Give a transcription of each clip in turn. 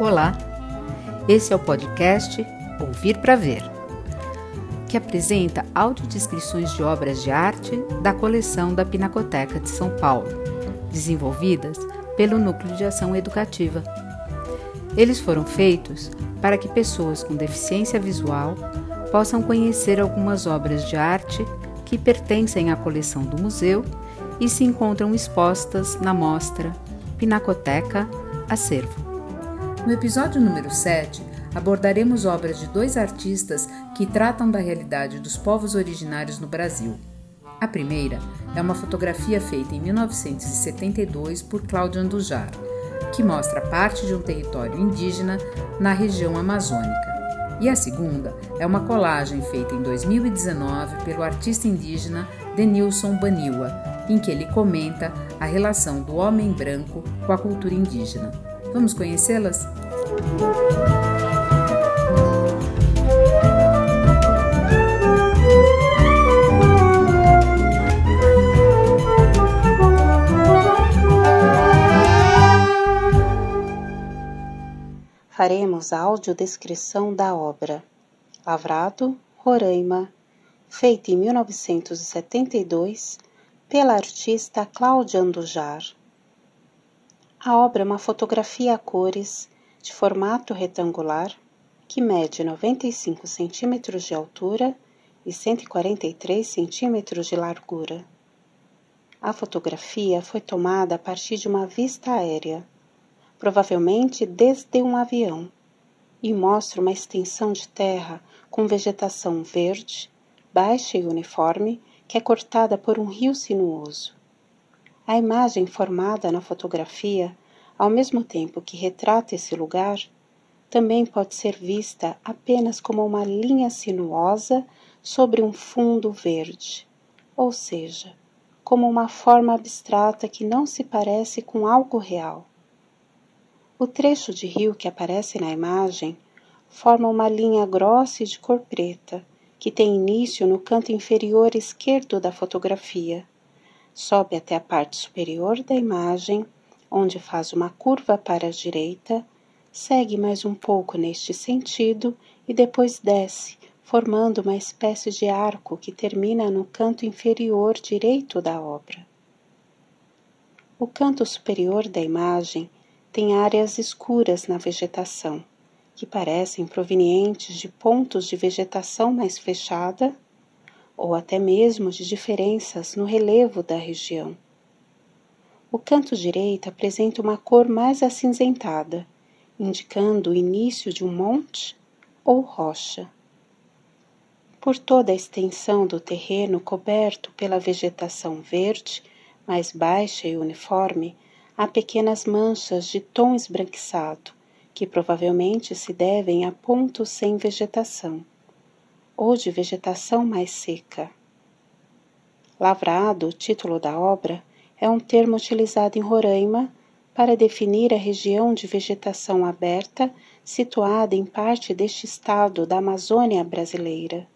Olá, esse é o podcast Ouvir para Ver, que apresenta audiodescrições de obras de arte da coleção da Pinacoteca de São Paulo, desenvolvidas pelo Núcleo de Ação Educativa. Eles foram feitos para que pessoas com deficiência visual possam conhecer algumas obras de arte que pertencem à coleção do museu e se encontram expostas na mostra Pinacoteca Acervo. No episódio número 7, abordaremos obras de dois artistas que tratam da realidade dos povos originários no Brasil. A primeira é uma fotografia feita em 1972 por Cláudio Andujar, que mostra parte de um território indígena na região amazônica. E a segunda é uma colagem feita em 2019 pelo artista indígena Denilson Baniwa, em que ele comenta a relação do homem branco com a cultura indígena. Vamos conhecê-las? Faremos a audiodescrição da obra Lavrado, Roraima, feita em 1972 pela artista Cláudia Andujar. A obra é uma fotografia a cores de formato retangular que mede 95 centímetros de altura e 143 centímetros de largura. A fotografia foi tomada a partir de uma vista aérea, provavelmente desde um avião, e mostra uma extensão de terra com vegetação verde, baixa e uniforme, que é cortada por um rio sinuoso. A imagem formada na fotografia, ao mesmo tempo que retrata esse lugar, também pode ser vista apenas como uma linha sinuosa sobre um fundo verde, ou seja, como uma forma abstrata que não se parece com algo real. O trecho de rio que aparece na imagem forma uma linha grossa e de cor preta, que tem início no canto inferior esquerdo da fotografia sobe até a parte superior da imagem, onde faz uma curva para a direita, segue mais um pouco neste sentido e depois desce, formando uma espécie de arco que termina no canto inferior direito da obra. O canto superior da imagem tem áreas escuras na vegetação, que parecem provenientes de pontos de vegetação mais fechada ou até mesmo de diferenças no relevo da região. O canto direito apresenta uma cor mais acinzentada, indicando o início de um monte ou rocha. Por toda a extensão do terreno coberto pela vegetação verde, mais baixa e uniforme, há pequenas manchas de tom esbranquiçado, que provavelmente se devem a pontos sem vegetação ou de vegetação mais seca. Lavrado, título da obra, é um termo utilizado em Roraima para definir a região de vegetação aberta situada em parte deste estado da Amazônia brasileira.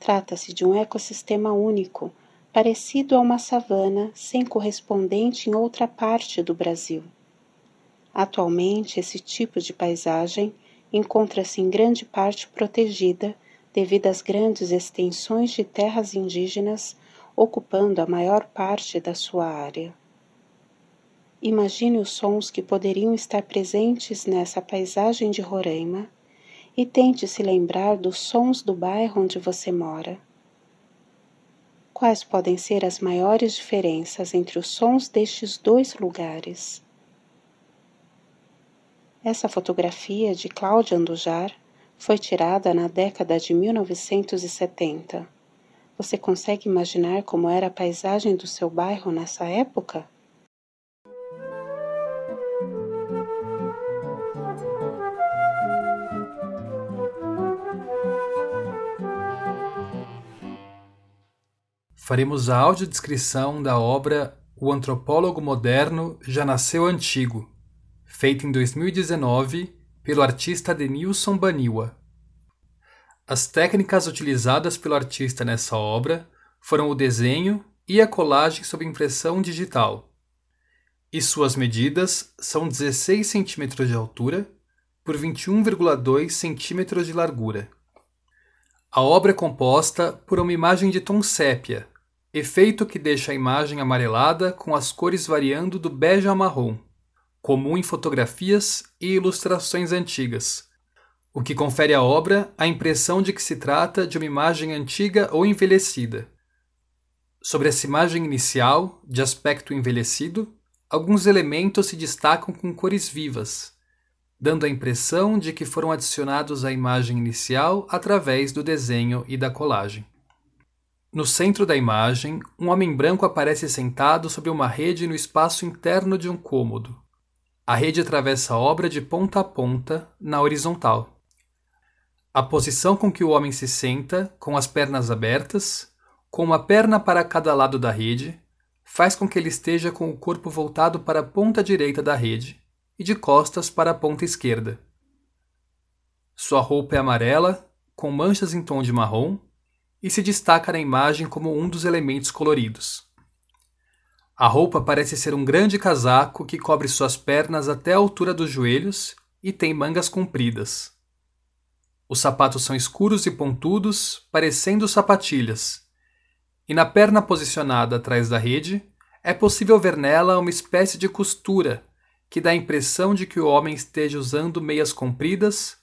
Trata-se de um ecossistema único, parecido a uma savana sem correspondente em outra parte do Brasil. Atualmente, esse tipo de paisagem encontra-se em grande parte protegida devido às grandes extensões de terras indígenas ocupando a maior parte da sua área. Imagine os sons que poderiam estar presentes nessa paisagem de Roraima e tente se lembrar dos sons do bairro onde você mora. Quais podem ser as maiores diferenças entre os sons destes dois lugares? Essa fotografia de Cláudia Andujar foi tirada na década de 1970. Você consegue imaginar como era a paisagem do seu bairro nessa época? Faremos a audiodescrição da obra O Antropólogo Moderno Já Nasceu Antigo, feita em 2019 pelo artista Denilson Baniwa. As técnicas utilizadas pelo artista nessa obra foram o desenho e a colagem sob impressão digital. E suas medidas são 16 cm de altura por 21,2 cm de largura. A obra é composta por uma imagem de tom sépia, efeito que deixa a imagem amarelada com as cores variando do bege ao marrom, comum em fotografias e ilustrações antigas, o que confere à obra a impressão de que se trata de uma imagem antiga ou envelhecida. Sobre essa imagem inicial, de aspecto envelhecido, alguns elementos se destacam com cores vivas, dando a impressão de que foram adicionados à imagem inicial através do desenho e da colagem. No centro da imagem, um homem branco aparece sentado sobre uma rede no espaço interno de um cômodo. A rede atravessa a obra de ponta a ponta, na horizontal. A posição com que o homem se senta, com as pernas abertas, com uma perna para cada lado da rede, faz com que ele esteja com o corpo voltado para a ponta direita da rede e de costas para a ponta esquerda. Sua roupa é amarela, com manchas em tom de marrom, e se destaca na imagem como um dos elementos coloridos. A roupa parece ser um grande casaco que cobre suas pernas até a altura dos joelhos e tem mangas compridas. Os sapatos são escuros e pontudos, parecendo sapatilhas, e na perna posicionada atrás da rede é possível ver nela uma espécie de costura que dá a impressão de que o homem esteja usando meias compridas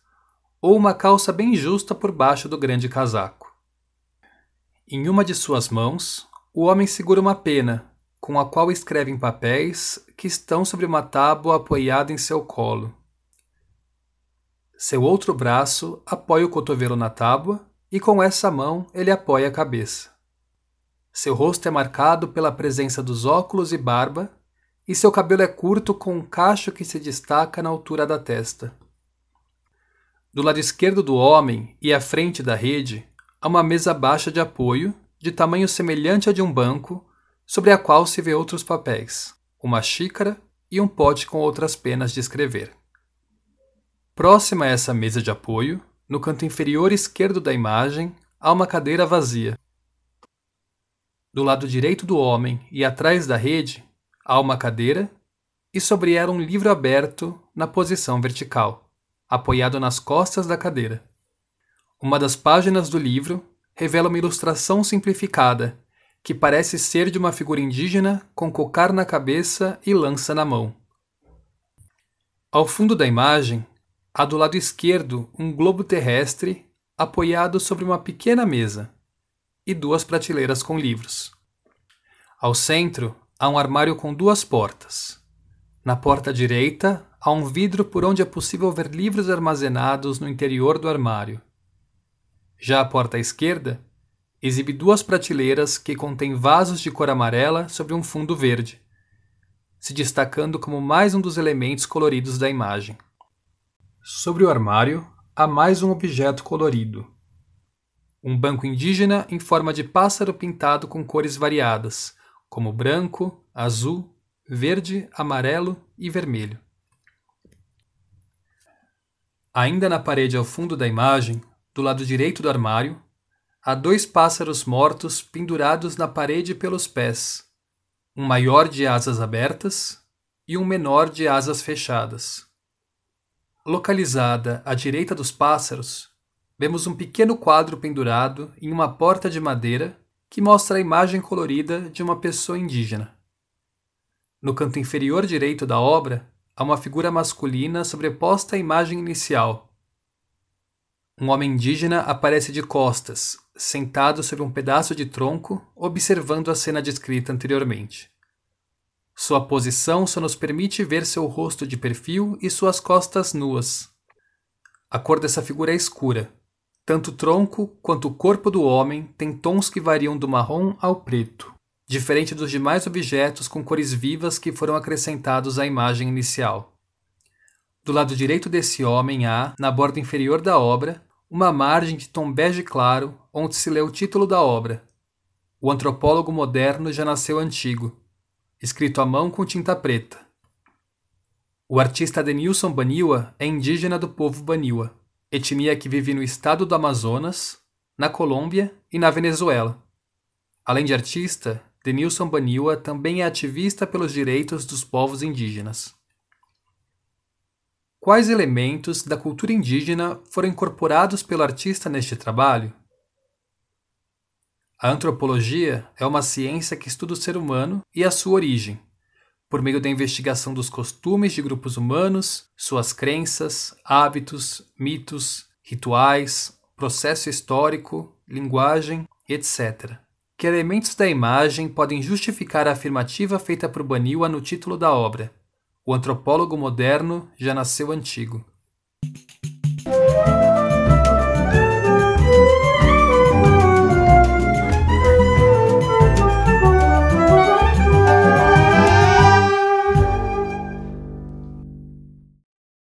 ou uma calça bem justa por baixo do grande casaco. Em uma de suas mãos, o homem segura uma pena com a qual escreve em papéis que estão sobre uma tábua apoiada em seu colo. Seu outro braço apoia o cotovelo na tábua e com essa mão ele apoia a cabeça. Seu rosto é marcado pela presença dos óculos e barba, e seu cabelo é curto com um cacho que se destaca na altura da testa. Do lado esquerdo do homem e à frente da rede há uma mesa baixa de apoio, de tamanho semelhante a de um banco, sobre a qual se vê outros papéis, uma xícara e um pote com outras penas de escrever. Próxima a essa mesa de apoio, no canto inferior esquerdo da imagem, há uma cadeira vazia. Do lado direito do homem e atrás da rede, há uma cadeira e sobre ela um livro aberto na posição vertical, apoiado nas costas da cadeira. Uma das páginas do livro revela uma ilustração simplificada que parece ser de uma figura indígena com cocar na cabeça e lança na mão. Ao fundo da imagem, há do lado esquerdo um globo terrestre apoiado sobre uma pequena mesa e duas prateleiras com livros. Ao centro há um armário com duas portas. Na porta direita há um vidro por onde é possível ver livros armazenados no interior do armário. Já a porta à esquerda exibe duas prateleiras que contêm vasos de cor amarela sobre um fundo verde, se destacando como mais um dos elementos coloridos da imagem. Sobre o armário há mais um objeto colorido. Um banco indígena em forma de pássaro pintado com cores variadas, como branco, azul, verde, amarelo e vermelho. Ainda na parede ao fundo da imagem, do lado direito do armário, há dois pássaros mortos pendurados na parede pelos pés, um maior de asas abertas e um menor de asas fechadas. Localizada à direita dos pássaros, vemos um pequeno quadro pendurado em uma porta de madeira que mostra a imagem colorida de uma pessoa indígena. No canto inferior direito da obra, há uma figura masculina sobreposta à imagem inicial. Um homem indígena aparece de costas, sentado sobre um pedaço de tronco, observando a cena descrita anteriormente. Sua posição só nos permite ver seu rosto de perfil e suas costas nuas. A cor dessa figura é escura. Tanto o tronco quanto o corpo do homem têm tons que variam do marrom ao preto, diferente dos demais objetos com cores vivas que foram acrescentados à imagem inicial. Do lado direito desse homem há, na borda inferior da obra, uma margem de tom bege claro onde se lê o título da obra. O antropólogo moderno já nasceu antigo, escrito à mão com tinta preta. O artista Denilson Baniwa é indígena do povo Baniwa, etnia que vive no estado do Amazonas, na Colômbia e na Venezuela. Além de artista, Denilson Baniwa também é ativista pelos direitos dos povos indígenas. Quais elementos da cultura indígena foram incorporados pelo artista neste trabalho? A antropologia é uma ciência que estuda o ser humano e a sua origem, por meio da investigação dos costumes de grupos humanos, suas crenças, hábitos, mitos, rituais, processo histórico, linguagem, etc. Que elementos da imagem podem justificar a afirmativa feita por Baniwa no título da obra? O antropólogo moderno já nasceu antigo.